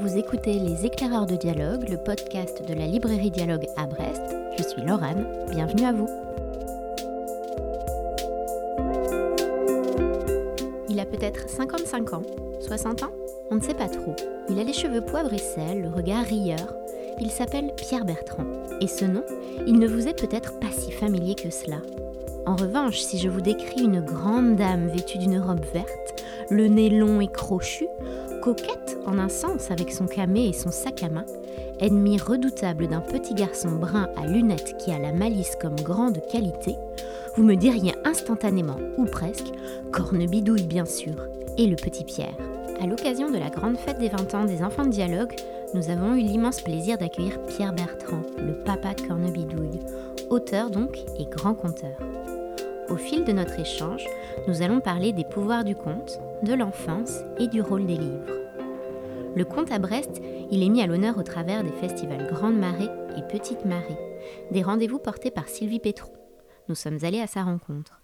Vous écoutez Les éclaireurs de dialogue, le podcast de la librairie Dialogue à Brest. Je suis Laurent, bienvenue à vous. Il a peut-être 55 ans, 60 ans On ne sait pas trop. Il a les cheveux poivre et sel, le regard rieur. Il s'appelle Pierre Bertrand. Et ce nom, il ne vous est peut-être pas si familier que cela. En revanche, si je vous décris une grande dame vêtue d'une robe verte, le nez long et crochu, coquette en un sens avec son camé et son sac à main, ennemi redoutable d'un petit garçon brun à lunettes qui a la malice comme grande qualité, vous me diriez instantanément, ou presque, Cornebidouille bien sûr, et le petit Pierre. À l'occasion de la grande fête des 20 ans des enfants de dialogue, nous avons eu l'immense plaisir d'accueillir Pierre Bertrand, le papa de Cornebidouille, auteur donc et grand conteur. Au fil de notre échange, nous allons parler des pouvoirs du conte, de l'enfance et du rôle des livres. Le conte à Brest, il est mis à l'honneur au travers des festivals Grande Marée et Petite Marée, des rendez-vous portés par Sylvie Pétron. Nous sommes allés à sa rencontre.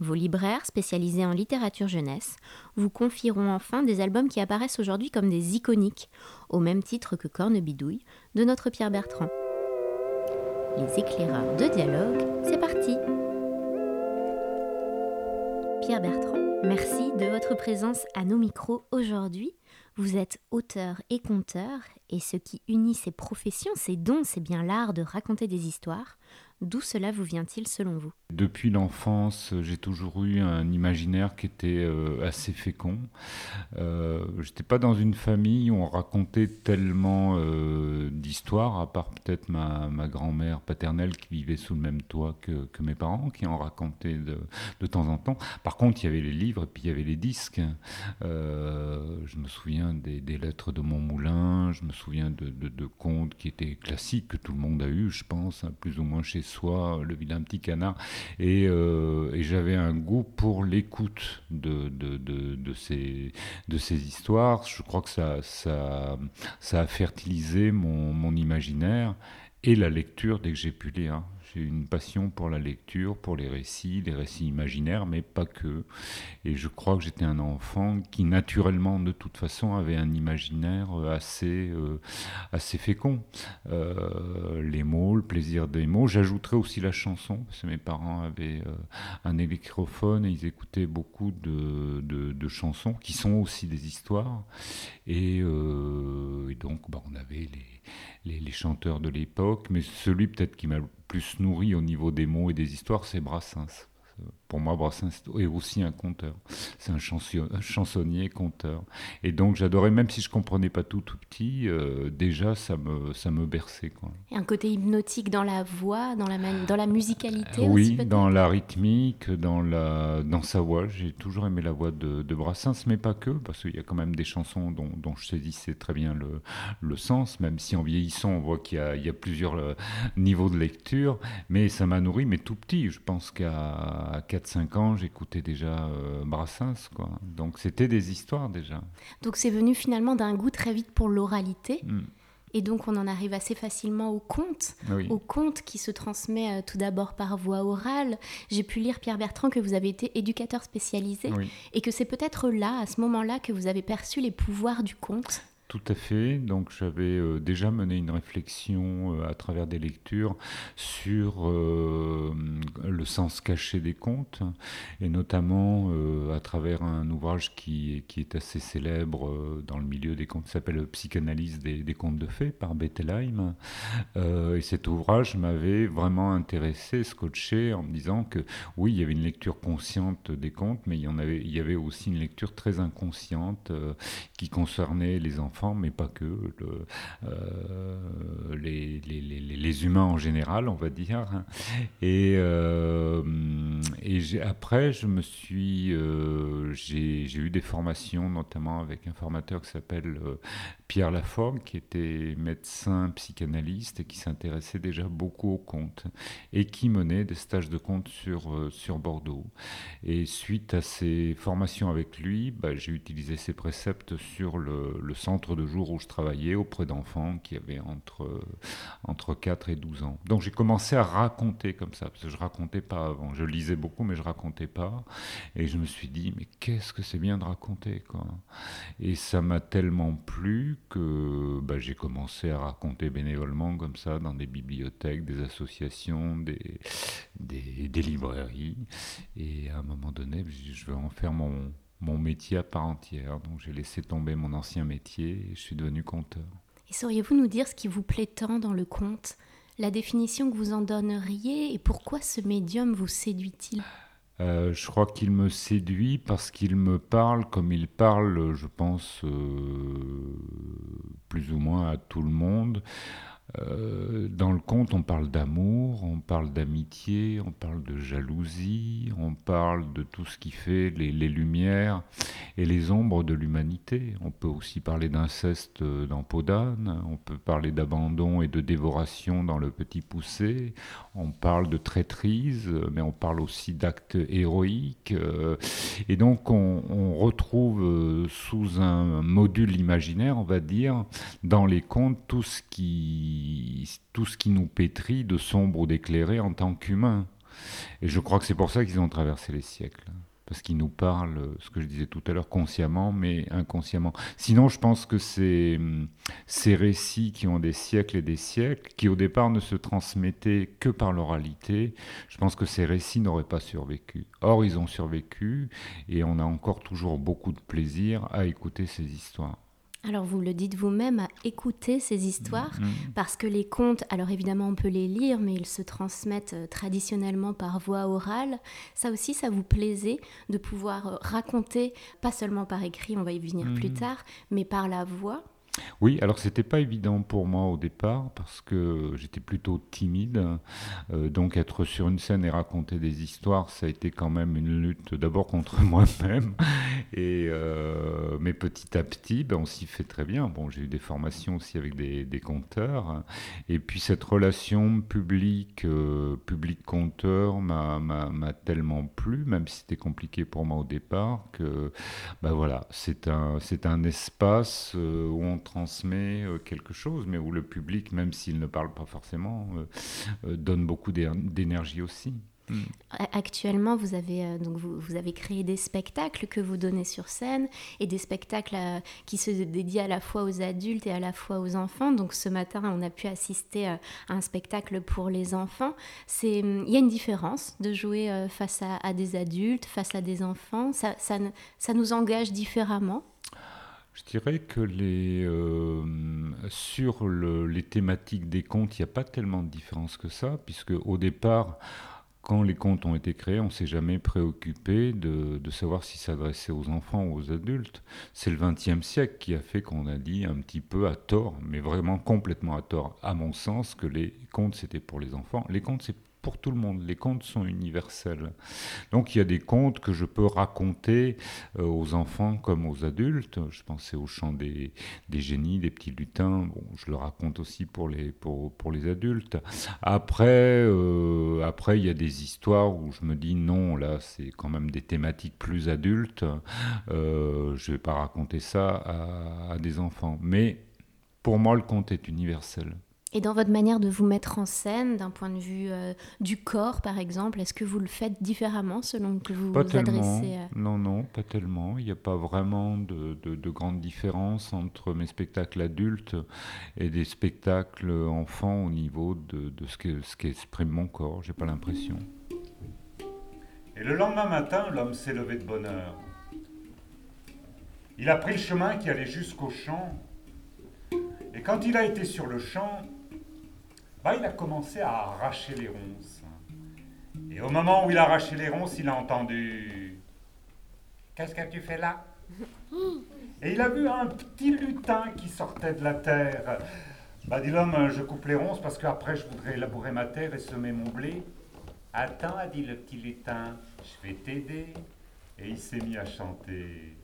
Vos libraires spécialisés en littérature jeunesse vous confieront enfin des albums qui apparaissent aujourd'hui comme des iconiques, au même titre que Cornebidouille de notre Pierre Bertrand. Les éclaireurs de dialogue, c'est parti! Pierre Bertrand, merci de votre présence à nos micros aujourd'hui. Vous êtes auteur et conteur, et ce qui unit ces professions, ces dons, c'est bien l'art de raconter des histoires. D'où cela vous vient-il selon vous? Depuis l'enfance, j'ai toujours eu un imaginaire qui était euh, assez fécond. Euh, Je n'étais pas dans une famille où on racontait tellement euh, d'histoires, à part peut-être ma, grand-mère paternelle qui vivait sous le même toit que, mes parents, qui en racontaient de, temps en temps. Par contre, il y avait les livres et puis il y avait les disques. Euh, je me souviens des, lettres de mon moulin, je me souviens de, contes qui étaient classiques, que tout le monde a eu, je pense, hein, plus ou moins chez soit le vilain petit canard. Et, euh, j'avais un goût pour l'écoute de, de, de, ces, de ces histoires. Je crois que ça, ça, ça a fertilisé mon, mon imaginaire et la lecture dès que j'ai pu lire. Une passion pour la lecture, pour les récits, les récits imaginaires, mais pas que. Et je crois que j'étais un enfant qui, naturellement, de toute façon, avait un imaginaire assez, euh, assez fécond. Euh, les mots, le plaisir des mots. J'ajouterais aussi la chanson, parce que mes parents avaient euh, un électrophone et ils écoutaient beaucoup de, de, chansons qui sont aussi des histoires. Et, euh, et donc, bah, on avait les les, chanteurs de l'époque, mais celui peut-être qui m'a le plus nourri au niveau des mots et des histoires, c'est Brassens. Pour moi, Brassens est aussi un conteur. C'est un, chansonnier, conteur. Et donc, j'adorais, même si je comprenais pas tout tout petit, euh, déjà, ça me, ça me berçait. Quoi. Et un côté hypnotique dans la voix, dans la, dans la musicalité euh, Oui, aussi, dans la rythmique, dans, la, dans sa voix. J'ai toujours aimé la voix de, de, Brassens, mais pas que, parce qu'il y a quand même des chansons dont, dont je saisissais très bien le, le sens, même si en vieillissant, on voit qu'il y, y, a plusieurs euh, niveaux de lecture. Mais ça m'a nourri, mais tout petit. Je pense qu'à 4-5 ans, j'écoutais déjà euh, Brassens. Quoi. Donc c'était des histoires déjà. Donc c'est venu finalement d'un goût très vite pour l'oralité. Mm. Et donc on en arrive assez facilement au conte, oui. au conte qui se transmet euh, tout d'abord par voie orale. J'ai pu lire Pierre Bertrand que vous avez été éducateur spécialisé oui. et que c'est peut-être là, à ce moment-là, que vous avez perçu les pouvoirs du conte. Tout à fait. Donc j'avais euh, déjà mené une réflexion euh, à travers des lectures sur euh, le sens caché des contes, et notamment à travers un ouvrage qui, est assez célèbre dans le milieu des contes, qui s'appelle Psychanalyse des, des, contes de fées par Bettelheim. Et cet ouvrage m'avait vraiment intéressé, scotché, en me disant que oui, il y avait une lecture consciente des contes, mais il y, en avait, il y avait aussi une lecture très inconsciente qui concernait les enfants mais pas que, euh, les, les, les, les, humains en général, on va dire. Et, euh, et après, je me suis, euh, j'ai eu des formations, notamment avec un formateur qui s'appelle Pierre Laforgue, qui était médecin psychanalyste et qui s'intéressait déjà beaucoup aux contes et qui menait des stages de contes sur, euh, sur Bordeaux. Et suite à ces formations avec lui, bah, j'ai utilisé ses préceptes sur le, centre de jour où je travaillais auprès d'enfants qui avaient entre, entre 4 et 12 ans. Donc j'ai commencé à raconter comme ça, parce que je racontais pas avant. Je lisais beaucoup, mais je racontais pas. Et je me suis dit, mais qu'est-ce que c'est bien de raconter, quoi? Et ça m'a tellement plu que bah, j'ai commencé à raconter bénévolement comme ça dans des bibliothèques, des associations, des, des, librairies. Et à un moment donné, je vais en faire mon, mon métier à part entière. Donc j'ai laissé tomber mon ancien métier et je suis devenu conteur. Et sauriez-vous nous dire ce qui vous plaît tant dans le conte? La définition que vous en donneriez et pourquoi ce médium vous séduit-il? Euh, je crois qu'il me séduit parce qu'il me parle comme il parle, je pense, euh, plus ou moins à tout le monde. Euh, dans le conte, on parle d'amour, on parle d'amitié, on parle de jalousie, on parle de tout ce qui fait les, lumières et les ombres de l'humanité. On peut aussi parler d'inceste dans Podane, on peut parler d'abandon et de dévoration dans Le Petit Poussé, on parle de traîtrise, mais on parle aussi d'actes héroïques. Euh, et donc on, retrouve euh, sous un module imaginaire, on va dire, dans les contes tout ce qui tout ce qui nous pétrit de sombre ou d'éclairé en tant qu'humains. Et je crois que c'est pour ça qu'ils ont traversé les siècles. Parce qu'ils nous parlent, ce que je disais tout à l'heure, consciemment, mais inconsciemment. Sinon, je pense que ces, ces récits qui ont des siècles et des siècles, qui au départ ne se transmettaient que par l'oralité, je pense que ces récits n'auraient pas survécu. Or, ils ont survécu, et on a encore toujours beaucoup de plaisir à écouter ces histoires. Alors vous le dites vous-même, à écouter ces histoires, mm, mm. parce que les contes, alors évidemment on peut les lire, mais ils se transmettent euh, traditionnellement par voie orale. Ça aussi, ça vous plaisait de pouvoir euh, raconter, pas seulement par écrit, on va y venir plus mm. tard, mais par la voix? Oui, alors c'était pas évident pour moi au départ parce que j'étais plutôt timide. Euh, donc être sur une scène et raconter des histoires, ça a été quand même une lutte d'abord contre moi-même. Et euh, mais petit à petit, ben, on s'y fait très bien. Bon, j'ai eu des formations aussi avec des, des conteurs. Et puis cette relation public euh, public conteur m'a tellement plu, même si c'était compliqué pour moi au départ, que ben voilà, c'est un c'est un espace où on transmet euh, quelque chose, mais où le public, même s'il ne parle pas forcément, euh, euh, donne beaucoup d'énergie aussi. Hmm. Actuellement, vous avez, donc vous, avez créé des spectacles que vous donnez sur scène et des spectacles qui se dédient à la fois aux adultes et à la fois aux enfants. Donc ce matin, on a pu assister à un spectacle pour les enfants. Il y a une différence de jouer face à, des adultes, face à des enfants. Ça, ça nous engage différemment? Je dirais que les, euh, sur les thématiques des contes, il n'y a pas tellement de différence que ça, puisque au départ, quand les contes ont été créés, on ne s'est jamais préoccupé de, de savoir si s'adresser aux enfants ou aux adultes. C'est le XXe siècle qui a fait qu'on a dit un petit peu à tort, mais vraiment complètement à tort, à mon sens, que les contes c'était pour les enfants. Les contes c'est pour tout le monde. Les contes sont universels. Donc il y a des contes que je peux raconter euh, aux enfants comme aux adultes. Je pensais au chant des, des génies, des petits lutins. Bon, je le raconte aussi pour les, pour, pour les adultes. Après, euh, après, il y a des histoires où je me dis non, là, c'est quand même des thématiques plus adultes. Euh, je ne vais pas raconter ça à, à des enfants. Mais pour moi, le conte est universel. Et dans votre manière de vous mettre en scène, d'un point de vue euh, du corps, par exemple, est-ce que vous le faites différemment selon que vous pas vous adressez Non, non, pas tellement. Il n'y a pas vraiment de, de, grande différence entre mes spectacles adultes et des spectacles enfants au niveau de, de ce qu'exprime ce mon corps. J'ai pas l'impression. Et le lendemain matin, l'homme s'est levé de bonne heure. Il a pris le chemin qui allait jusqu'au champ. Et quand il a été sur le champ, bah, il a commencé à arracher les ronces. Et au moment où il a arraché les ronces, il a entendu Qu'est-ce que tu fais là? Et il a vu un petit lutin qui sortait de la terre. Bah, dit l'homme Je coupe les ronces parce qu'après je voudrais labourer ma terre et semer mon blé. Attends, a dit le petit lutin, je vais t'aider. Et il s'est mis à chanter.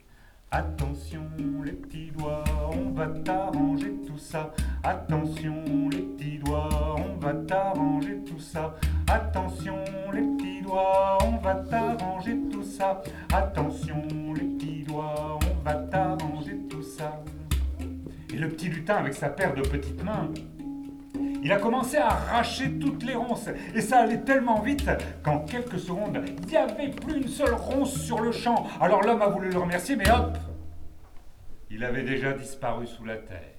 Attention les petits doigts, on va t'arranger tout ça. Attention les petits doigts, va t'arranger tout ça. Attention les petits doigts, on va t'arranger tout ça. Attention les petits doigts, on va t'arranger tout ça. Et le petit lutin avec sa paire de petites mains, il a commencé à arracher toutes les ronces et ça allait tellement vite qu'en quelques secondes, il n'y avait plus une seule ronce sur le champ. Alors l'homme a voulu le remercier, mais hop, il avait déjà disparu sous la terre.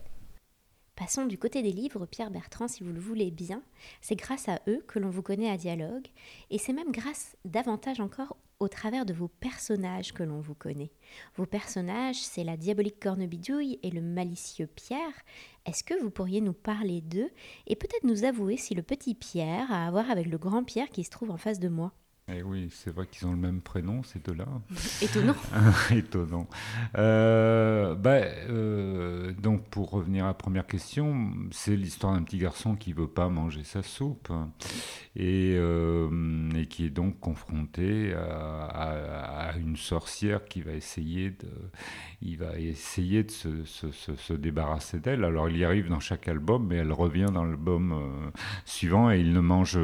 Passons du côté des livres, Pierre Bertrand, si vous le voulez bien. C'est grâce à eux que l'on vous connaît à Dialogue, et c'est même grâce davantage encore au travers de vos personnages que l'on vous connaît. Vos personnages, c'est la diabolique Cornebidouille et le malicieux Pierre. Est-ce que vous pourriez nous parler d'eux et peut-être nous avouer si le petit Pierre a à voir avec le grand Pierre qui se trouve en face de moi? Eh oui, c'est vrai qu'ils ont le même prénom, ces deux-là. Étonnant. Étonnant. Euh, bah, euh, donc, pour revenir à la première question, c'est l'histoire d'un petit garçon qui veut pas manger sa soupe et, euh, et qui est donc confronté à, une sorcière qui va essayer de, il va essayer de se, se, se, débarrasser d'elle. Alors, il y arrive dans chaque album, mais elle revient dans l'album suivant et il ne mange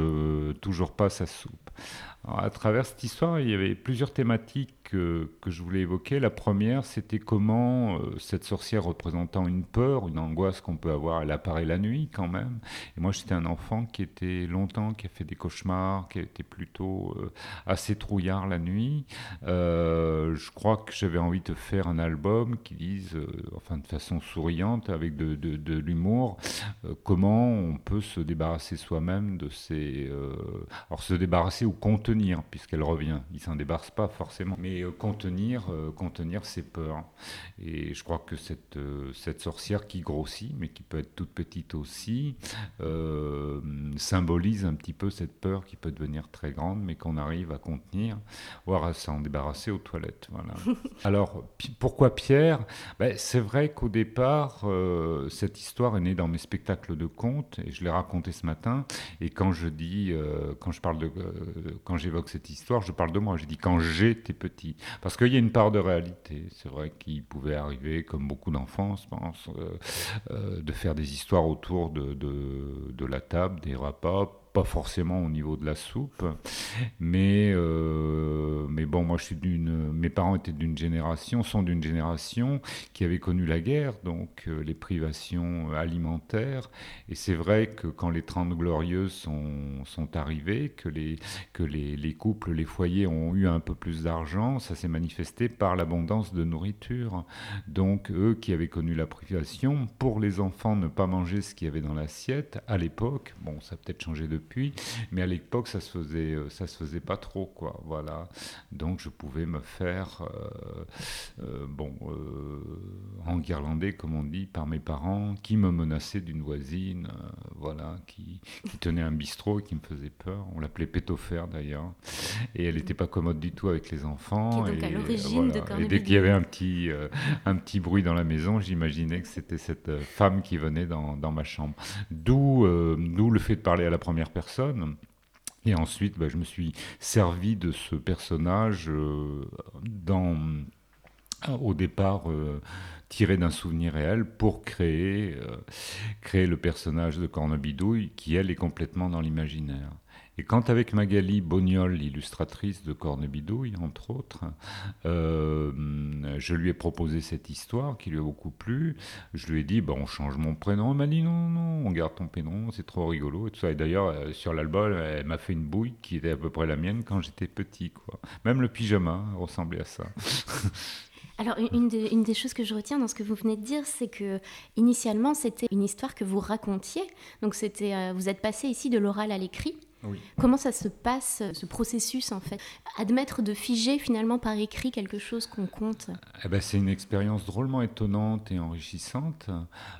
toujours pas sa soupe à travers cette histoire, il y avait plusieurs thématiques que, je voulais évoquer. La première, c'était comment euh, cette sorcière représentant une peur, une angoisse qu'on peut avoir, elle apparaît la nuit quand même. Et moi, j'étais un enfant qui était longtemps, qui a fait des cauchemars, qui était plutôt euh, assez trouillard la nuit. Euh, je crois que j'avais envie de faire un album qui dise, enfin de façon souriante, avec de, de l'humour, comment on peut se débarrasser soi-même de ces... alors se débarrasser ou contenir, puisqu'elle revient. Il s'en débarrasse pas forcément. Mais euh, contenir, euh, contenir ses peurs. Et je crois que cette, euh, cette sorcière qui grossit, mais qui peut être toute petite aussi, symbolise un petit peu cette peur qui peut devenir très grande, mais qu'on arrive à contenir, voire à s'en débarrasser aux toilettes. Voilà. Alors, pourquoi Pierre? Ben, C'est vrai qu'au départ, cette histoire est née dans mes spectacles de contes, et je l'ai raconté ce matin. Et quand je dis, quand je parle de, quand j'évoque cette histoire, je parle de moi. Je dis quand j'étais petit parce qu'il y a une part de réalité. C'est vrai qu'il pouvait arriver, comme beaucoup d'enfants, je pense, euh, euh, de faire des histoires autour de, la table, des repas pas forcément au niveau de la soupe, mais, euh, mais bon, moi je suis d'une, mes parents étaient d'une génération, sont d'une génération qui avait connu la guerre, donc euh, les privations alimentaires, et c'est vrai que quand les Trente Glorieuses sont, sont arrivées, que, les, que les, les couples, les foyers ont eu un peu plus d'argent, ça s'est manifesté par l'abondance de nourriture. Donc eux qui avaient connu la privation, pour les enfants ne pas manger ce qu'il y avait dans l'assiette, à l'époque, bon ça peut-être changé depuis, mais à l'époque, ça se faisait, euh, ça se faisait pas trop, quoi. Voilà. Donc, je pouvais me faire, euh, euh, bon, en guirlandais, comme on dit, par mes parents, qui me menaçaient d'une voisine, voilà, qui, tenait un bistrot et qui me faisait peur. On l'appelait Pétofer d'ailleurs, et elle n'était pas commode du tout avec les enfants. et, à l'origine Et dès qu'il y avait un petit, un petit bruit dans la maison, j'imaginais que c'était cette femme qui venait dans, dans ma chambre. D'où, d'où le fait de parler à la première personne. Et ensuite, bah, je me suis servi de ce personnage euh, dans, au départ euh, tiré d'un souvenir réel pour créer, euh, le personnage de Cornebidouille qui, elle, est complètement dans l'imaginaire. Et quand avec Magali Bognol, l'illustratrice de Cornebidouille, entre autres, euh, je lui ai proposé cette histoire qui lui a beaucoup plu, je lui ai dit, on change mon prénom. Elle m'a dit, non, non, on garde ton prénom, c'est trop rigolo. Et, et d'ailleurs, euh, sur l'album, elle m'a fait une bouille qui était à peu près la mienne quand j'étais petit. Quoi. Même le pyjama ressemblait à ça. Alors, une, une, des choses que je retiens dans ce que vous venez de dire, c'est que initialement, c'était une histoire que vous racontiez. Donc, c'était, euh, vous êtes passé ici de l'oral à l'écrit. Comment ça se passe, ce processus en fait? Admettre de figer finalement par écrit quelque chose qu'on compte? Eh ben, C'est une expérience drôlement étonnante et enrichissante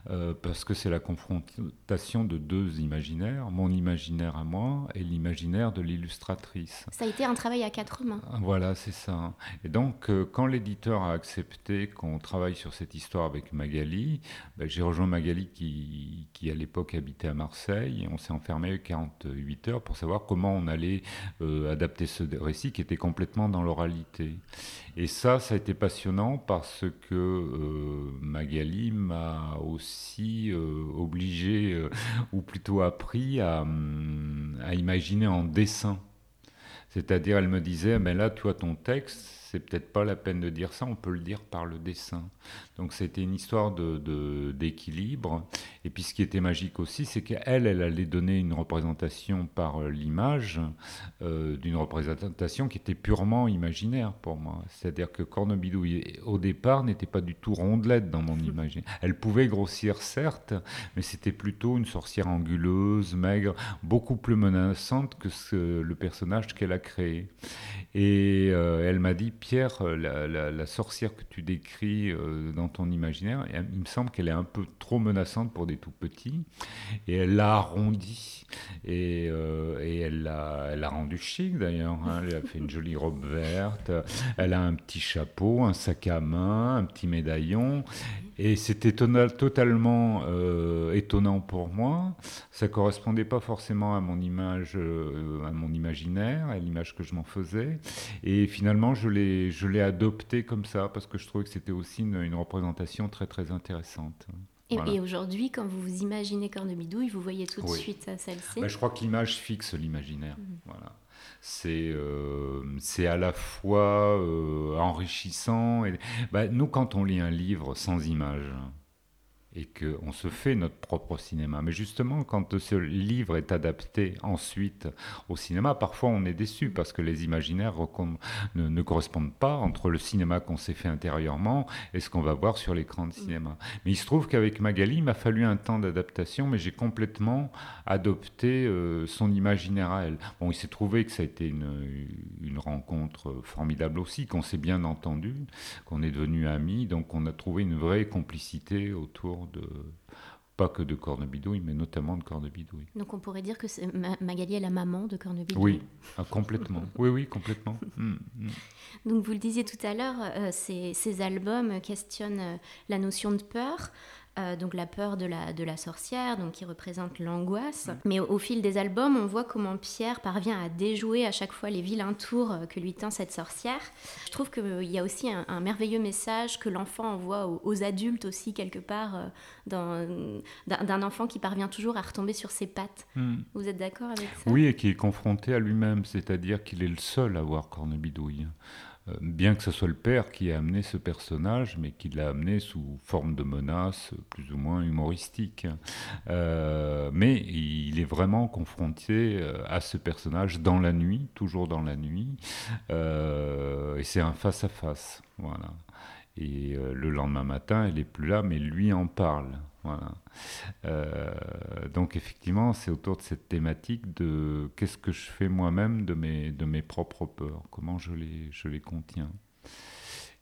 euh, parce que c'est la confrontation de deux imaginaires, mon imaginaire à moi et l'imaginaire de l'illustratrice. Ça a été un travail à quatre mains. Voilà, c'est ça. Et donc euh, quand l'éditeur a accepté qu'on travaille sur cette histoire avec Magali, ben, j'ai rejoint Magali qui, qui à l'époque habitait à Marseille et on s'est enfermé 48 heures pour pour savoir comment on allait adapter ce récit qui était complètement dans l'oralité. Et ça, ça a été passionnant parce que Magali m'a aussi obligé, ou plutôt appris à, hum, à imaginer en dessin. C'est-à-dire, elle me disait, mais là, tu as ton texte, c'est peut-être pas la peine de dire ça, on peut le dire par le dessin. Donc c'était une histoire de, d'équilibre. Et puis ce qui était magique aussi, c'est qu'elle, elle allait donner une représentation par euh, l'image, euh, d'une représentation qui était purement imaginaire pour moi. C'est-à-dire que Cornebidouille, au départ, n'était pas du tout rondelette dans mon imaginaire. Elle pouvait grossir, certes, mais c'était plutôt une sorcière anguleuse, maigre, beaucoup plus menaçante que ce, le personnage qu'elle a créé. Et euh, elle m'a dit, Pierre, la, la, sorcière que tu décris dans ton imaginaire. il me semble qu'elle est un peu trop menaçante pour des tout petits. Et elle l'a arrondi. Et, euh, elle l'a rendu chic d'ailleurs. Hein. Elle a fait une jolie robe verte. Elle a un petit chapeau, un sac à main, un petit médaillon. Et c'était totalement euh, étonnant pour moi. Ça correspondait pas forcément à mon image, euh, à mon imaginaire, à l'image que je m'en faisais. Et finalement, je l'ai, je l'ai adopté comme ça parce que je trouvais que c'était aussi une, une représentation très très intéressante. Et, aujourd'hui, quand vous vous imaginez Cornebidouille, vous voyez tout de suite celle-ci ben, Je crois que l'image fixe l'imaginaire. Mhm. Voilà. C'est, euh, c'est à la fois euh, enrichissant. Et, ben, nous, quand on lit un livre sans image, et qu'on se fait notre propre cinéma. Mais justement, quand ce livre est adapté ensuite au cinéma, parfois on est déçu parce que les imaginaires ne, correspondent pas entre le cinéma qu'on s'est fait intérieurement et ce qu'on va voir sur l'écran de cinéma. Mais il se trouve qu'avec Magali, il m'a fallu un temps d'adaptation, mais j'ai complètement adopté euh, son imaginaire à elle. Bon, il s'est trouvé que ça a été une, une rencontre formidable aussi, qu'on s'est bien entendu, qu'on est devenus amis, donc on a trouvé une vraie complicité autour de pas que de Cornebidouille, mais notamment de Cornebidouille. Donc on pourrait dire que Magali est la maman de Cornebidouille Oui, ah, complètement. oui, oui, complètement. Mm, mm. Donc vous le disiez tout à l'heure, euh, ces, ces, albums questionnent euh, la notion de peur. Euh, donc la peur de la, de la sorcière, donc qui représente l'angoisse. Mais au, fil des albums, on voit comment Pierre parvient à déjouer à chaque fois les vilains tours euh, que lui tend cette sorcière. Je trouve qu'il euh, y a aussi un, merveilleux message que l'enfant envoie aux, adultes aussi quelque part, d'un enfant qui parvient toujours à retomber sur ses pattes. Hmm. Vous êtes d'accord avec ça? Oui, et qui est confronté à lui-même, c'est-à-dire qu'il est le seul à voir Cornebidouille. Euh, bien que ce soit le père qui a amené ce personnage, mais qui l'a amené sous forme de menace plus ou moins humoristique. Euh, mais il est vraiment confronté euh, à ce personnage dans la nuit, toujours dans la nuit, et c'est un face-à-face. voilà. Et le lendemain matin, elle n'est plus là, mais lui en parle. Euh, donc effectivement, c'est autour de cette thématique de qu'est-ce que je fais moi-même de mes, propres peurs, comment je les, contiens?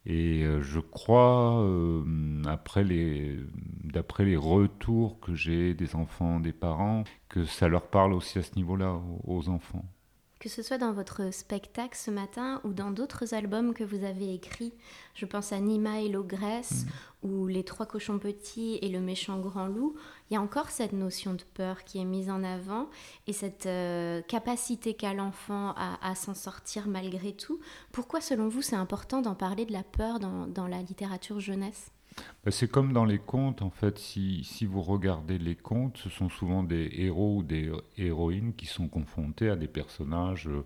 Et euh, je crois, euh, d'après les retours que j'ai des enfants, des parents, que ça leur parle aussi à ce niveau-là aux enfants que ce soit dans votre spectacle ce matin ou dans d'autres albums que vous avez écrits. Je pense à Nima et l'ogresse mm. ou Les trois cochons petits et le méchant grand loup. Il y a encore cette notion de peur qui est mise en avant et cette euh, capacité qu'a l'enfant à, s'en sortir malgré tout. Pourquoi, selon vous, c'est important d'en parler de la peur dans la littérature jeunesse? C'est comme dans les contes, en fait, si, si, vous regardez les contes, ce sont souvent des héros ou des héroïnes qui sont confrontés à des personnages euh,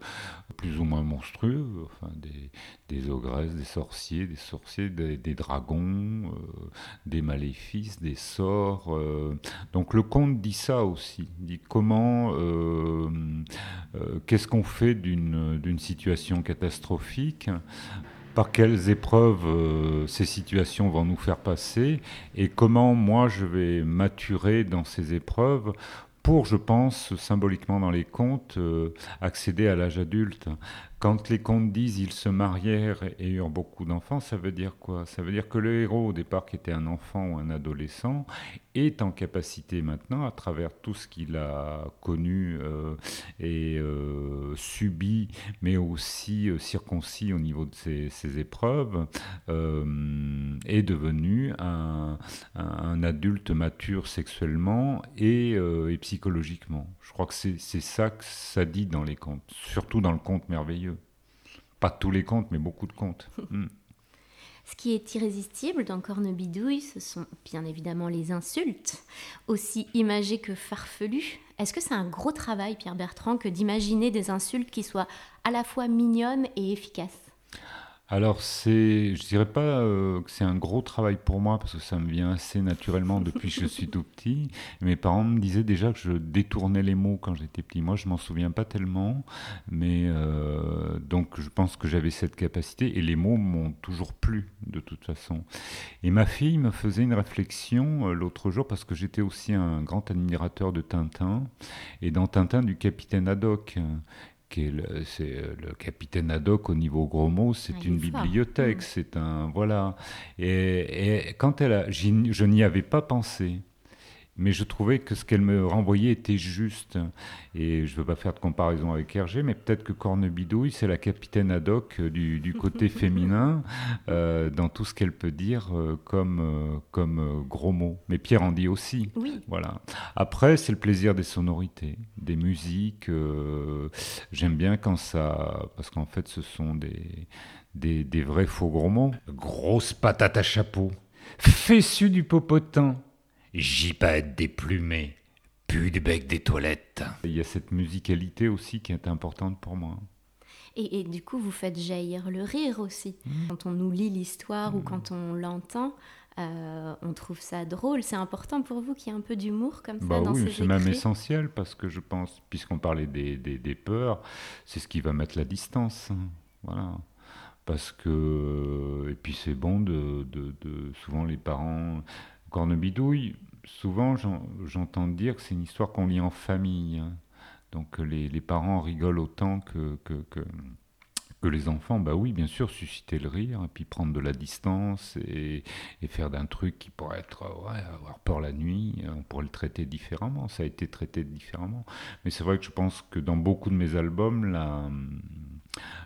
plus ou moins monstrueux, enfin, des, des ogresses, des sorciers, des sorciers, des, dragons, euh, des maléfices, des sorts. Euh. Donc le conte dit ça aussi, dit comment, qu'est-ce qu'on fait d'une situation catastrophique par quelles épreuves euh, ces situations vont nous faire passer et comment moi je vais maturer dans ces épreuves pour, je pense, symboliquement dans les contes, euh, accéder à l'âge adulte. Quand les contes disent ils se marièrent et eurent beaucoup d'enfants, ça veut dire quoi? Ça veut dire que le héros, au départ, qui était un enfant ou un adolescent, est en capacité maintenant, à travers tout ce qu'il a connu euh, et euh, subi, mais aussi circoncis au niveau de ses, épreuves, est devenu un, adulte mature sexuellement et, et psychologiquement. Je crois que c'est ça que ça dit dans les contes, surtout dans le conte merveilleux. Pas tous les contes, mais beaucoup de contes. Hmm. Ce qui est irrésistible dans Cornebidouille, ce sont bien évidemment les insultes, aussi imagées que farfelues. Est-ce que c'est un gros travail, Pierre Bertrand, que d'imaginer des insultes qui soient à la fois mignonnes et efficaces? Alors, c'est, je dirais pas euh, que c'est un gros travail pour moi parce que ça me vient assez naturellement depuis que je suis tout petit. Mes parents me disaient déjà que je détournais les mots quand j'étais petit. Moi, je m'en souviens pas tellement, mais euh, donc je pense que j'avais cette capacité et les mots m'ont toujours plu de toute façon. Et ma fille me faisait une réflexion euh, l'autre jour parce que j'étais aussi un grand admirateur de Tintin et dans Tintin du capitaine Haddock c'est euh, le, capitaine Haddock au niveau gros mots, c'est ah, une bibliothèque, mm. c'est un voilà. Et, et quand elle a, je n'y avais pas pensé mais je trouvais que ce qu'elle me renvoyait était juste. Et je ne veux pas faire de comparaison avec Hergé, mais peut-être que Cornebidouille, c'est la capitaine ad hoc du, du côté féminin euh, dans tout ce qu'elle peut dire euh, comme, euh, comme gros mots. Mais Pierre en dit aussi. Oui. Voilà. Après, c'est le plaisir des sonorités, des musiques. J'aime bien quand ça. Parce qu'en fait, ce sont des, des, des vrais faux gros mots. Grosse patate à chapeau. Fessu du popotin être déplumé, pu de bec des toilettes. Il y a cette musicalité aussi qui est importante pour moi. Et, du coup, vous faites jaillir le rire aussi. Mmh. Quand on nous lit l'histoire ou mmh. quand on l'entend, euh, on trouve ça drôle. C'est important pour vous qu'il y ait un peu d'humour comme ça bah dans oui, C'est même essentiel parce que je pense, puisqu'on parlait des, des, peurs, c'est ce qui va mettre la distance. Voilà. Parce que. Et puis c'est bon de, de, de, Souvent les parents. Cornebidouille, souvent j'entends dire que c'est une histoire qu'on lit en famille. Hein. Donc les, parents rigolent autant que, que, les enfants. Bah oui, bien sûr, susciter le rire et puis prendre de la distance et, faire d'un truc qui pourrait être avoir peur la nuit, on pourrait le traiter différemment. Ça a été traité différemment. Mais c'est vrai que je pense que dans beaucoup de mes albums, la,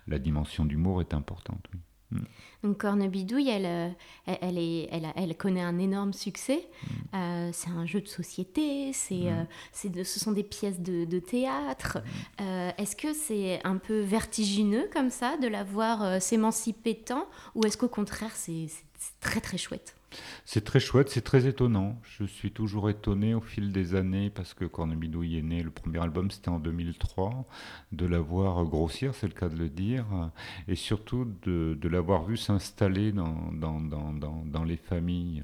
la dimension d'humour est importante. Oui. Mm. Donc Cornebidouille, elle, euh, elle, est, elle, elle, connaît un énorme succès. Mm. Euh, c'est un jeu de société, c'est, mm. euh, ce sont des pièces de, de théâtre. est-ce que c'est un peu vertigineux comme ça de la voir s'émanciper tant ou est-ce qu'au contraire c'est très très chouette? C'est très chouette, c'est très étonnant. Je suis toujours étonné au fil des années parce que Cornebidouille est né, le premier album c'était en 2003, de l'avoir grossir, c'est le cas de le dire, et surtout de, l'avoir vu s'installer dans, dans les familles.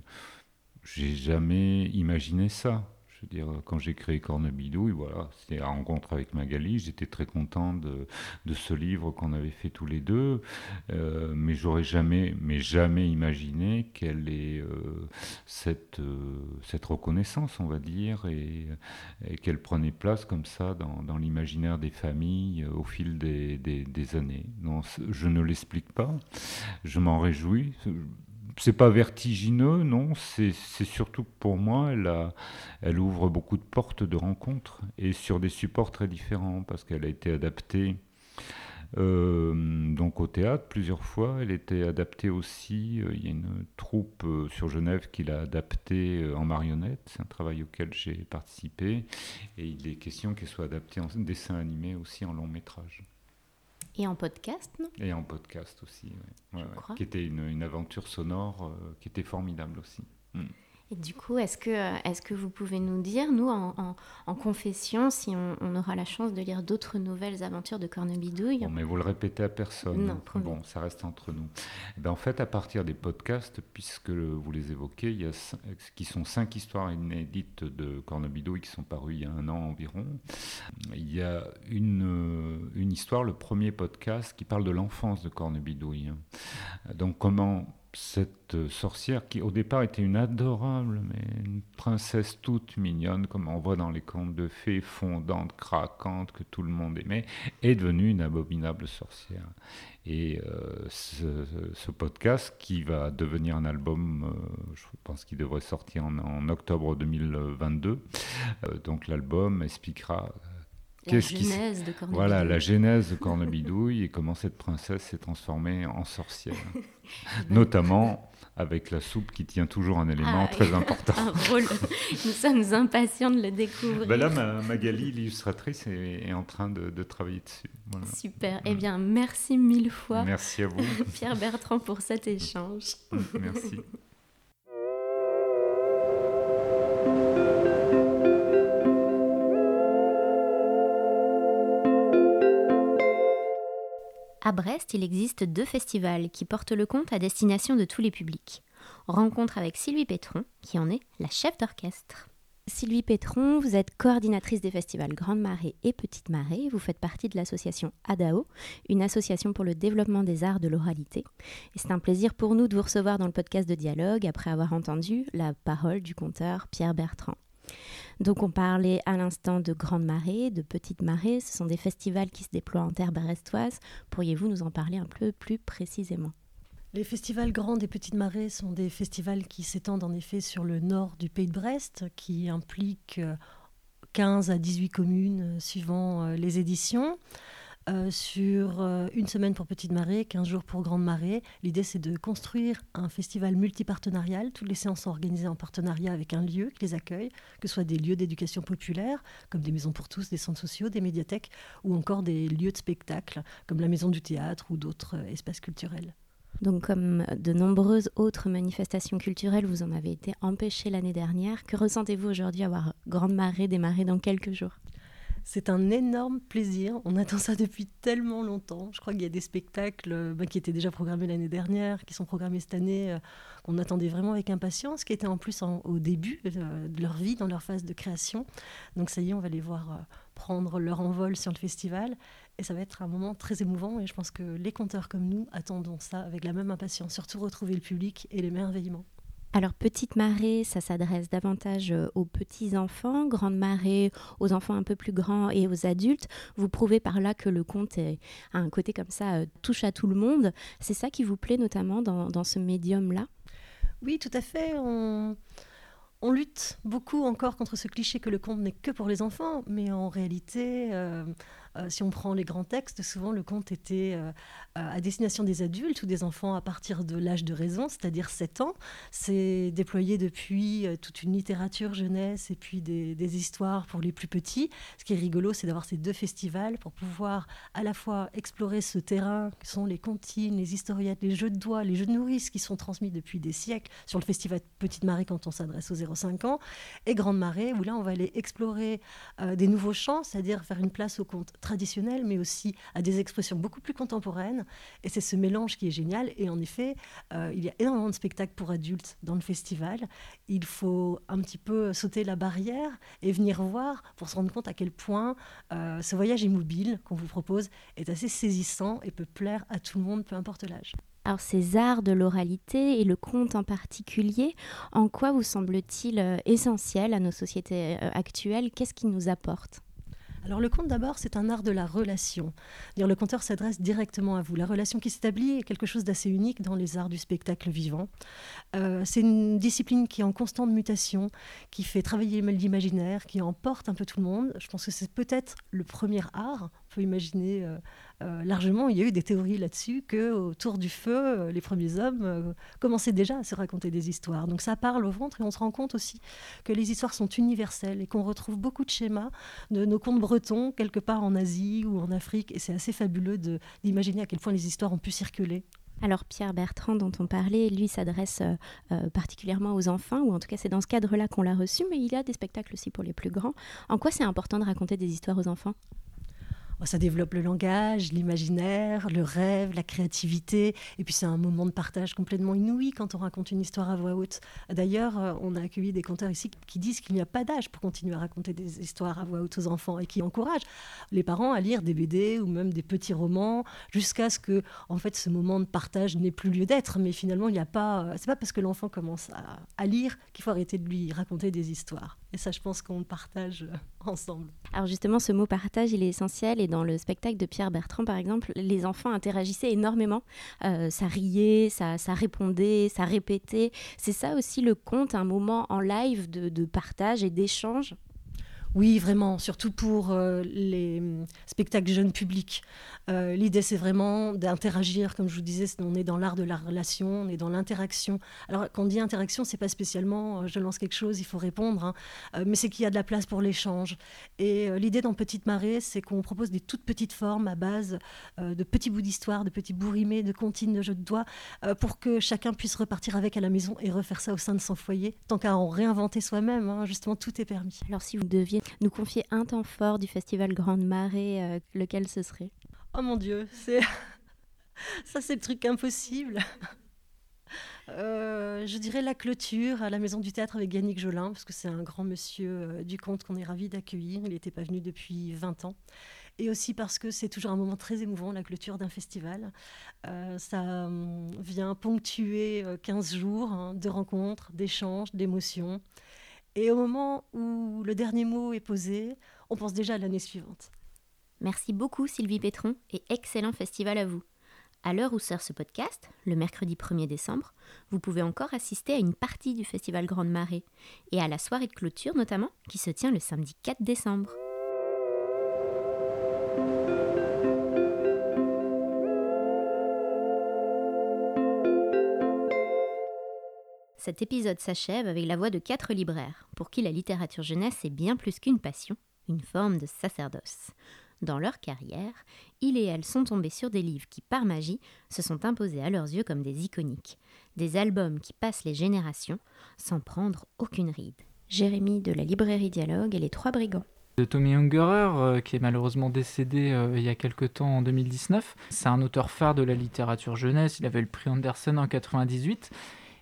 J'ai jamais imaginé ça. Je veux dire, quand j'ai créé Cornebidouille, voilà, c'était la rencontre avec Magali. J'étais très content de, ce livre qu'on avait fait tous les deux, euh, mais j'aurais jamais, mais jamais imaginé qu'elle ait euh, cette, euh, cette reconnaissance, on va dire, et, qu'elle prenait place comme ça dans, l'imaginaire des familles au fil des, des, des années. Non, je ne l'explique pas. Je m'en réjouis c'est pas vertigineux, non. C'est surtout pour moi, elle, ouvre beaucoup de portes de rencontres et sur des supports très différents parce qu'elle a été adaptée. Euh, donc au théâtre plusieurs fois, elle était adaptée aussi. Euh, il y a une troupe euh, sur Genève qui l'a adaptée en marionnette. C'est un travail auquel j'ai participé. Et il est question qu'elle soit adaptée en dessin animé aussi en long métrage. Et en podcast, non? Et en podcast aussi, oui. Qui était une, aventure sonore euh, qui était formidable aussi. Mm. Et du coup, est-ce que, euh, est que vous pouvez nous dire, nous, en, confession, si on, aura la chance de lire d'autres nouvelles aventures de Cornebidouille bon, Mais vous le répétez à personne. Non, Bon, ça reste entre nous. Eh ben, en fait, à partir des podcasts, puisque vous les évoquez, il y a qui sont cinq histoires inédites de Cornebidouille qui sont parues il y a un an environ. Il y a une, une histoire, le premier podcast, qui parle de l'enfance de Cornebidouille. Donc, comment cette sorcière qui au départ était une adorable, mais une princesse toute mignonne, comme on voit dans les contes de fées, fondante, craquante, que tout le monde aimait, est devenue une abominable sorcière. Et euh, ce, podcast, qui va devenir un album, euh, je pense qu'il devrait sortir en, octobre 2022, euh, donc l'album expliquera De Cornebidouille. Voilà, la genèse de Cornebidouille et comment cette princesse s'est transformée en sorcière. Notamment avec la soupe qui tient toujours un élément Ah, très important. un rôle. Nous sommes impatients de le découvrir. Ben là, ma- Magali, l'illustratrice, est, est en train de, de travailler dessus. Voilà. Super. Eh bien, merci mille fois, Merci à vous. Pierre Bertrand, pour cet échange. Merci. À Brest, il existe deux festivals qui portent le conte à destination de tous les publics. Rencontre avec Sylvie Pétron, qui en est la chef d'orchestre. Sylvie Pétron, vous êtes coordinatrice des festivals Grande Marée et Petite Marée. Vous faites partie de l'association ADAO, une association pour le développement des arts de l'oralité. C'est un plaisir pour nous de vous recevoir dans le podcast de dialogue après avoir entendu la parole du conteur Pierre Bertrand. Donc on parlait à l'instant de Grande Marée, de Petite Marée. Ce sont des festivals qui se déploient en terre brestoise. Pourriez-vous nous en parler un peu plus précisément? Les festivals Grandes et Petites Marées sont des festivals qui s'étendent en effet sur le nord du pays de Brest, qui impliquent euh, 15 à 18 communes euh, suivant euh, les éditions. Euh, sur euh, une semaine pour Petite Marée, 15 jours pour Grande Marée. L'idée, c'est de construire un festival multipartenarial. Toutes les séances sont organisées en partenariat avec un lieu qui les accueille, que ce soit des lieux d'éducation populaire, comme des maisons pour tous, des centres sociaux, des médiathèques, ou encore des lieux de spectacle, comme la maison du théâtre ou d'autres euh, espaces culturels. Donc comme de nombreuses autres manifestations culturelles, vous en avez été empêché l'année dernière. Que ressentez-vous aujourd'hui à voir Grande Marée démarrer dans quelques jours? C'est un énorme plaisir. On attend ça depuis tellement longtemps. Je crois qu'il y a des spectacles euh, bah, qui étaient déjà programmés l'année dernière, qui sont programmés cette année, euh, qu'on attendait vraiment avec impatience, qui étaient en plus au début euh, de leur vie, dans leur phase de création. Donc ça y est, on va les voir prendre leur envol sur le festival. Et ça va être un moment très émouvant. Et je pense que les conteurs comme nous attendons ça avec la même impatience. Surtout retrouver le public et l'émerveillement. Alors Petite Marée, ça s'adresse davantage euh, aux petits-enfants. Grande Marée, aux enfants un peu plus grands et aux adultes. Vous prouvez par là que le conte a un côté comme ça, euh, touche à tout le monde. C'est ça qui vous plaît notamment dans, dans ce médium-là? Oui, tout à fait. On, on lutte beaucoup encore contre ce cliché que le conte n'est que pour les enfants, mais en réalité, euh, euh, si on prend les grands textes, souvent le conte était euh, à destination des adultes ou des enfants à partir de l'âge de raison, c'est-à-dire 7 ans. C'est déployé depuis euh, toute une littérature jeunesse et puis des, histoires pour les plus petits. Ce qui est rigolo, c'est d'avoir ces deux festivals pour pouvoir à la fois explorer ce terrain que sont les comptines, les historiettes, les jeux de doigts, les jeux de nourrice qui sont transmis depuis des siècles sur le festival Petite Marée quand on s'adresse aux 0,5 ans, et Grande Marée où là on va aller explorer des nouveaux champs, c'est-à-dire faire une place au conte traditionnel, mais aussi à des expressions beaucoup plus contemporaines. Et c'est ce mélange qui est génial. Et en effet, euh, il y a énormément de spectacles pour adultes dans le festival. Il faut un petit peu sauter la barrière et venir voir pour se rendre compte à quel point euh, ce voyage immobile qu'on vous propose est assez saisissant et peut plaire à tout le monde, peu importe l'âge. Alors ces arts de l'oralité et le conte en particulier, en quoi vous semble-t-il euh, essentiel à nos sociétés actuelles? Qu'est-ce qui nous apporte? Alors le conte d'abord, c'est un art de la relation. Dire le conteur s'adresse directement à vous. La relation qui s'établit est quelque chose d'assez unique dans les arts du spectacle vivant. Euh, c'est une discipline qui est en constante mutation, qui fait travailler l'imaginaire, qui emporte un peu tout le monde. Je pense que c'est peut-être le premier art. Imaginer euh, euh, largement, il y a eu des théories là-dessus, que autour du feu, euh, les premiers hommes commençaient déjà à se raconter des histoires. Donc ça parle au ventre et on se rend compte aussi que les histoires sont universelles et qu'on retrouve beaucoup de schémas de nos contes bretons quelque part en Asie ou en Afrique. Et c'est assez fabuleux d'imaginer à quel point les histoires ont pu circuler. Alors Pierre Bertrand dont on parlait, lui s'adresse particulièrement aux enfants, ou en tout cas c'est dans ce cadre-là qu'on l'a reçu, mais il a des spectacles aussi pour les plus grands. En quoi c'est important de raconter des histoires aux enfants? Ça développe le langage, l'imaginaire, le rêve, la créativité. Et puis c'est un moment de partage complètement inouï quand on raconte une histoire à voix haute. D'ailleurs, euh, on a accueilli des conteurs ici qui disent qu'il n'y a pas d'âge pour continuer à raconter des histoires à voix haute aux enfants et qui encouragent les parents à lire des BD ou même des petits romans jusqu'à ce que, en fait, ce moment de partage n'ait plus lieu d'être. Mais finalement, il n'y a pas. euh, C'est pas parce que l'enfant commence à lire qu'il faut arrêter de lui raconter des histoires. Et ça, je pense qu'on partage ensemble. Alors justement, ce mot partage, il est essentiel. Et dans le spectacle de Pierre Bertrand, par exemple, les enfants interagissaient énormément. Euh, ça riait, ça, ça répondait, ça répétait. C'est ça aussi le conte, un moment en live de partage et d'échange. Oui, vraiment, surtout pour euh, les hum, spectacles jeunes publics. Euh, l'idée, c'est vraiment d'interagir, comme je vous disais, on est dans l'art de la relation, on est dans l'interaction. Alors, quand on dit interaction, c'est pas spécialement je lance quelque chose, il faut répondre, hein, mais c'est qu'il y a de la place pour l'échange. Et l'idée dans Petite Marée, c'est qu'on propose des toutes petites formes à base de petits bouts d'histoire, de petits bouts rimés, de comptines, de jeux de doigts, pour que chacun puisse repartir avec à la maison et refaire ça au sein de son foyer, tant qu'à en réinventer soi-même. Hein, justement, tout est permis. Alors, si vous deviez nous confier un temps fort du festival Grande Marée, euh, lequel ce serait Oh mon Dieu, c'est ça, c'est le truc impossible. Euh, je dirais la clôture à la Maison du Théâtre avec Yannick Jolin, parce que c'est un grand monsieur euh, du conte qu'on est ravi d'accueillir. Il n'était pas venu depuis 20 ans. Et aussi parce que c'est toujours un moment très émouvant, la clôture d'un festival. ça hum, vient ponctuer 15 jours hein, de rencontres, d'échanges, d'émotions. Et au moment où le dernier mot est posé, on pense déjà à l'année suivante. Merci beaucoup Sylvie Pétron et excellent festival à vous. À l'heure où sort ce podcast, le mercredi 1er décembre, vous pouvez encore assister à une partie du festival Grande Marée et à la soirée de clôture notamment qui se tient le samedi 4 décembre. Cet épisode s'achève avec la voix de quatre libraires, pour qui la littérature jeunesse est bien plus qu'une passion, une forme de sacerdoce. Dans leur carrière, il et elle sont tombés sur des livres qui, par magie, se sont imposés à leurs yeux comme des iconiques, des albums qui passent les générations sans prendre aucune ride. Jérémy de la librairie Dialogue et les Trois Brigands de Tommy Ungerer, euh, qui est malheureusement décédé euh, il y a quelque temps en 2019. C'est un auteur phare de la littérature jeunesse, il avait le prix Anderson en 98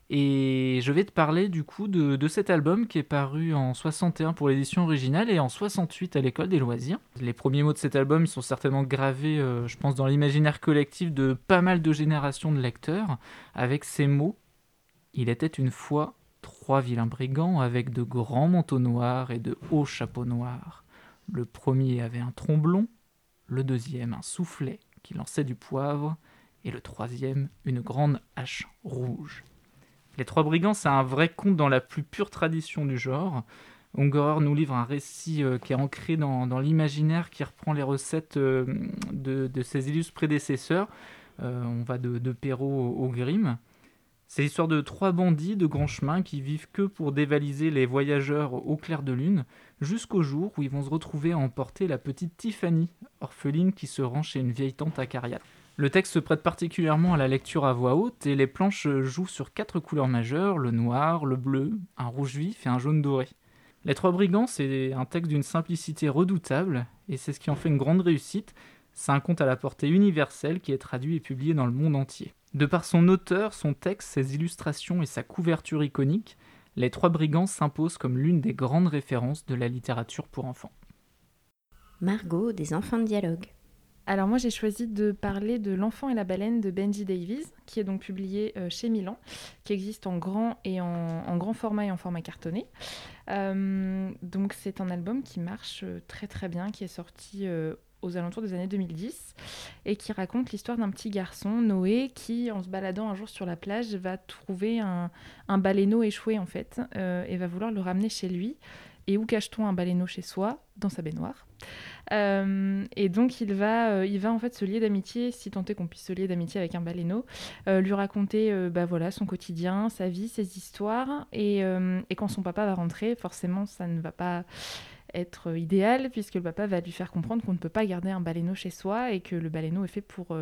et je vais te parler du coup de, cet album qui est paru en 61 pour l'édition originale et en 68 à l'école des loisirs. Les premiers mots de cet album sont certainement gravés, euh, je pense, dans l'imaginaire collectif de pas mal de générations de lecteurs, avec ces mots Il était une fois trois vilains brigands avec de grands manteaux noirs et de hauts chapeaux noirs. Le premier avait un tromblon, le deuxième un soufflet qui lançait du poivre, et le troisième une grande hache rouge. Les Trois Brigands, c'est un vrai conte dans la plus pure tradition du genre. Ungerer nous livre un récit euh, qui est ancré dans, l'imaginaire, qui reprend les recettes euh, de, ses illustres prédécesseurs. Euh, on va de, de Perrault au, Grimm. C'est l'histoire de trois bandits de grand chemin qui vivent que pour dévaliser les voyageurs au clair de lune, jusqu'au jour où ils vont se retrouver à emporter la petite Tiffany, orpheline qui se rend chez une vieille tante acariate. Le texte se prête particulièrement à la lecture à voix haute et les planches jouent sur quatre couleurs majeures, le noir, le bleu, un rouge vif et un jaune doré. Les Trois Brigands, c'est un texte d'une simplicité redoutable et c'est ce qui en fait une grande réussite. C'est un conte à la portée universelle qui est traduit et publié dans le monde entier. De par son auteur, son texte, ses illustrations et sa couverture iconique, Les Trois Brigands s'imposent comme l'une des grandes références de la littérature pour enfants. Margot des enfants de dialogue. Alors moi j'ai choisi de parler de L'enfant et la baleine de Benji Davies, qui est donc publié euh, chez Milan, qui existe en grand et en, grand format et en format cartonné. Euh, donc c'est un album qui marche euh, très très bien, qui est sorti aux alentours des années 2010 et qui raconte l'histoire d'un petit garçon, Noé, qui en se baladant un jour sur la plage va trouver un, un baleineau échoué en fait et va vouloir le ramener chez lui. Et où cache-t-on un baleineau chez soi Dans sa baignoire? Euh, et donc il va, euh, il va en fait se lier d'amitié, si tant est qu'on puisse se lier d'amitié avec un baleineau, euh, lui raconter bah, son quotidien, sa vie, ses histoires. Et, et, quand son papa va rentrer, forcément ça ne va pas être idéal puisque le papa va lui faire comprendre qu'on ne peut pas garder un baleineau chez soi et que le baleineau est fait pour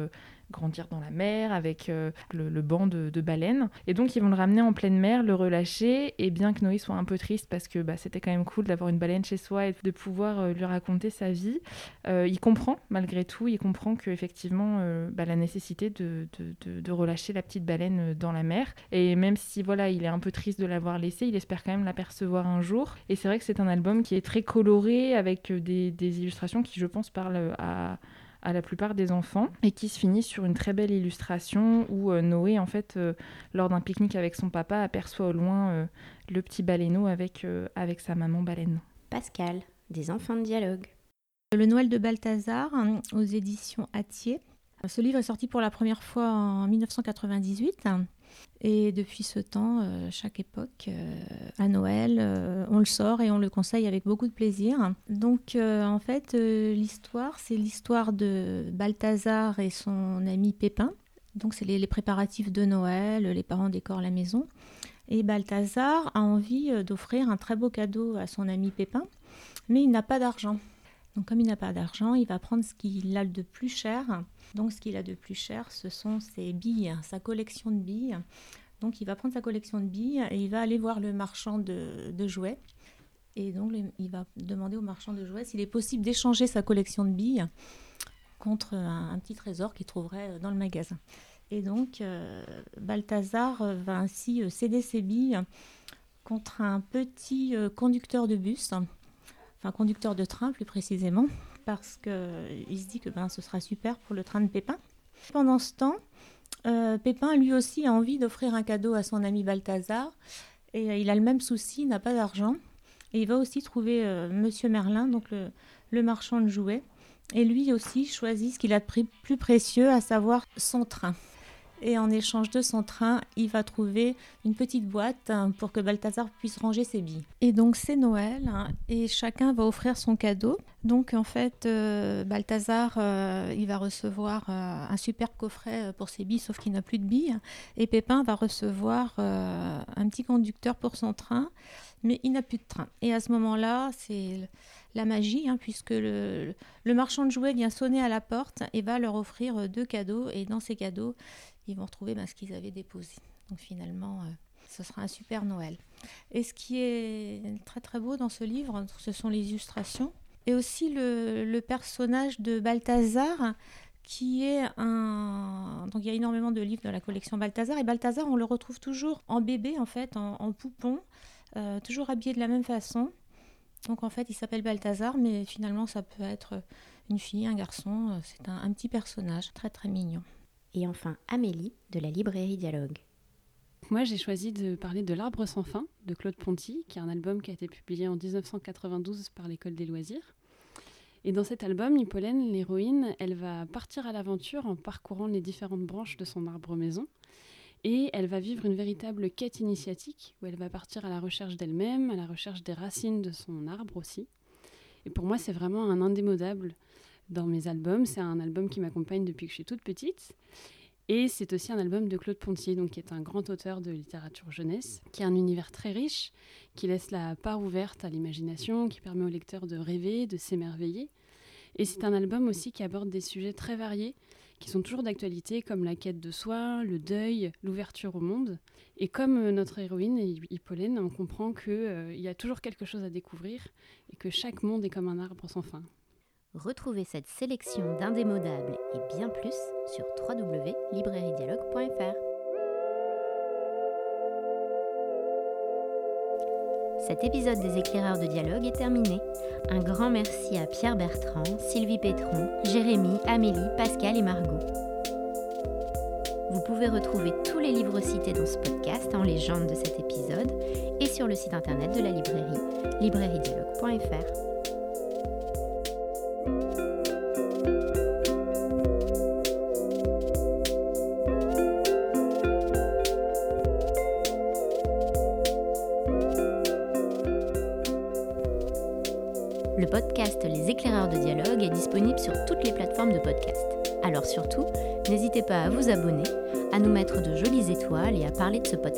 grandir dans la mer avec euh, le, banc de, baleines. Et donc ils vont le ramener en pleine mer, le relâcher. Et bien que Noé soit un peu triste parce que bah, c'était quand même cool d'avoir une baleine chez soi et de pouvoir euh, lui raconter sa vie, euh, il comprend malgré tout, il comprend qu'effectivement bah, la nécessité de, de, relâcher la petite baleine dans la mer. Et même si voilà, il est un peu triste de l'avoir laissé, il espère quand même l'apercevoir un jour. Et c'est vrai que c'est un album qui est très coloré avec des illustrations qui, je pense, parlent à à la plupart des enfants et qui se finit sur une très belle illustration où euh, Noé, en fait, euh, lors d'un pique-nique avec son papa, aperçoit au loin euh, le petit baleineau avec, avec sa maman baleine. Pascal, des enfants de dialogue. Le Noël de Balthazar hein, aux éditions Atier. Ce livre est sorti pour la première fois en 1998. Et depuis ce temps, euh, chaque époque, euh, à Noël, euh, on le sort et on le conseille avec beaucoup de plaisir. Donc en fait, l'histoire, c'est l'histoire de Balthazar et son ami Pépin. Donc c'est les, préparatifs de Noël, les parents décorent la maison. Et Balthazar a envie d'offrir un très beau cadeau à son ami Pépin, mais il n'a pas d'argent. Donc comme il n'a pas d'argent, il va prendre ce qu'il a de plus cher. Donc ce qu'il a de plus cher, ce sont ses billes, sa collection de billes. Donc il va prendre sa collection de billes et il va aller voir le marchand de, jouets. Et donc il va demander au marchand de jouets s'il est possible d'échanger sa collection de billes contre un, petit trésor qu'il trouverait dans le magasin. Et donc euh, Balthazar va ainsi euh, céder ses billes contre un petit euh, conducteur de bus enfin conducteur de train plus précisément, parce qu'il euh, se dit que ben, ce sera super pour le train de Pépin. Pendant ce temps, euh, Pépin lui aussi a envie d'offrir un cadeau à son ami Balthazar, et euh, il a le même souci, il n'a pas d'argent, et il va aussi trouver Monsieur Merlin, donc le, marchand de jouets, et lui aussi choisit ce qu'il a de plus précieux, à savoir son train et en échange de son train, il va trouver une petite boîte hein, pour que Balthazar puisse ranger ses billes. Et donc c'est Noël hein, et chacun va offrir son cadeau. Donc en fait, euh, Balthazar, euh, il va recevoir euh, un super coffret pour ses billes, sauf qu'il n'a plus de billes. Et Pépin va recevoir un petit conducteur pour son train, mais il n'a plus de train. Et à ce moment-là, c'est la magie, hein, puisque le, marchand de jouets vient sonner à la porte et va leur offrir deux cadeaux. Et dans ces cadeaux, ils vont retrouver ben, ce qu'ils avaient déposé. Donc finalement, euh, ce sera un super Noël. Et ce qui est très très beau dans ce livre, ce sont les illustrations. Et aussi le, personnage de Balthazar, qui est un... Donc il y a énormément de livres dans la collection Balthazar. Et Balthazar, on le retrouve toujours en bébé, en fait, en, poupon, euh, toujours habillé de la même façon. Donc en fait, il s'appelle Balthazar, mais finalement, ça peut être une fille, un garçon. C'est un petit personnage très très mignon et enfin Amélie de la librairie Dialogue. Moi, j'ai choisi de parler de L'Arbre sans fin de Claude Ponty, qui est un album qui a été publié en 1992 par l'École des loisirs. Et dans cet album, Hippolène, l'héroïne, elle va partir à l'aventure en parcourant les différentes branches de son arbre maison. Et elle va vivre une véritable quête initiatique, où elle va partir à la recherche d'elle-même, à la recherche des racines de son arbre aussi. Et pour moi, c'est vraiment un indémodable dans mes albums. C'est un album qui m'accompagne depuis que je suis toute petite. Et c'est aussi un album de Claude Pontier, donc, qui est un grand auteur de littérature jeunesse, qui a un univers très riche, qui laisse la part ouverte à l'imagination, qui permet au lecteur de rêver, de s'émerveiller. Et c'est un album aussi qui aborde des sujets très variés, qui sont toujours d'actualité, comme la quête de soi, le deuil, l'ouverture au monde. Et comme euh, notre héroïne, Hippolène, on comprend qu'il euh, y a toujours quelque chose à découvrir et que chaque monde est comme un arbre sans fin. Retrouvez cette sélection d'indémodables et bien plus sur www.librairiedialogue.fr. Cet épisode des éclaireurs de dialogue est terminé. Un grand merci à Pierre Bertrand, Sylvie Pétron, Jérémy, Amélie, Pascal et Margot. Vous pouvez retrouver tous les livres cités dans ce podcast en légende de cet épisode et sur le site internet de la librairie librairiedialogue.fr.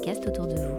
podcast autour de vous.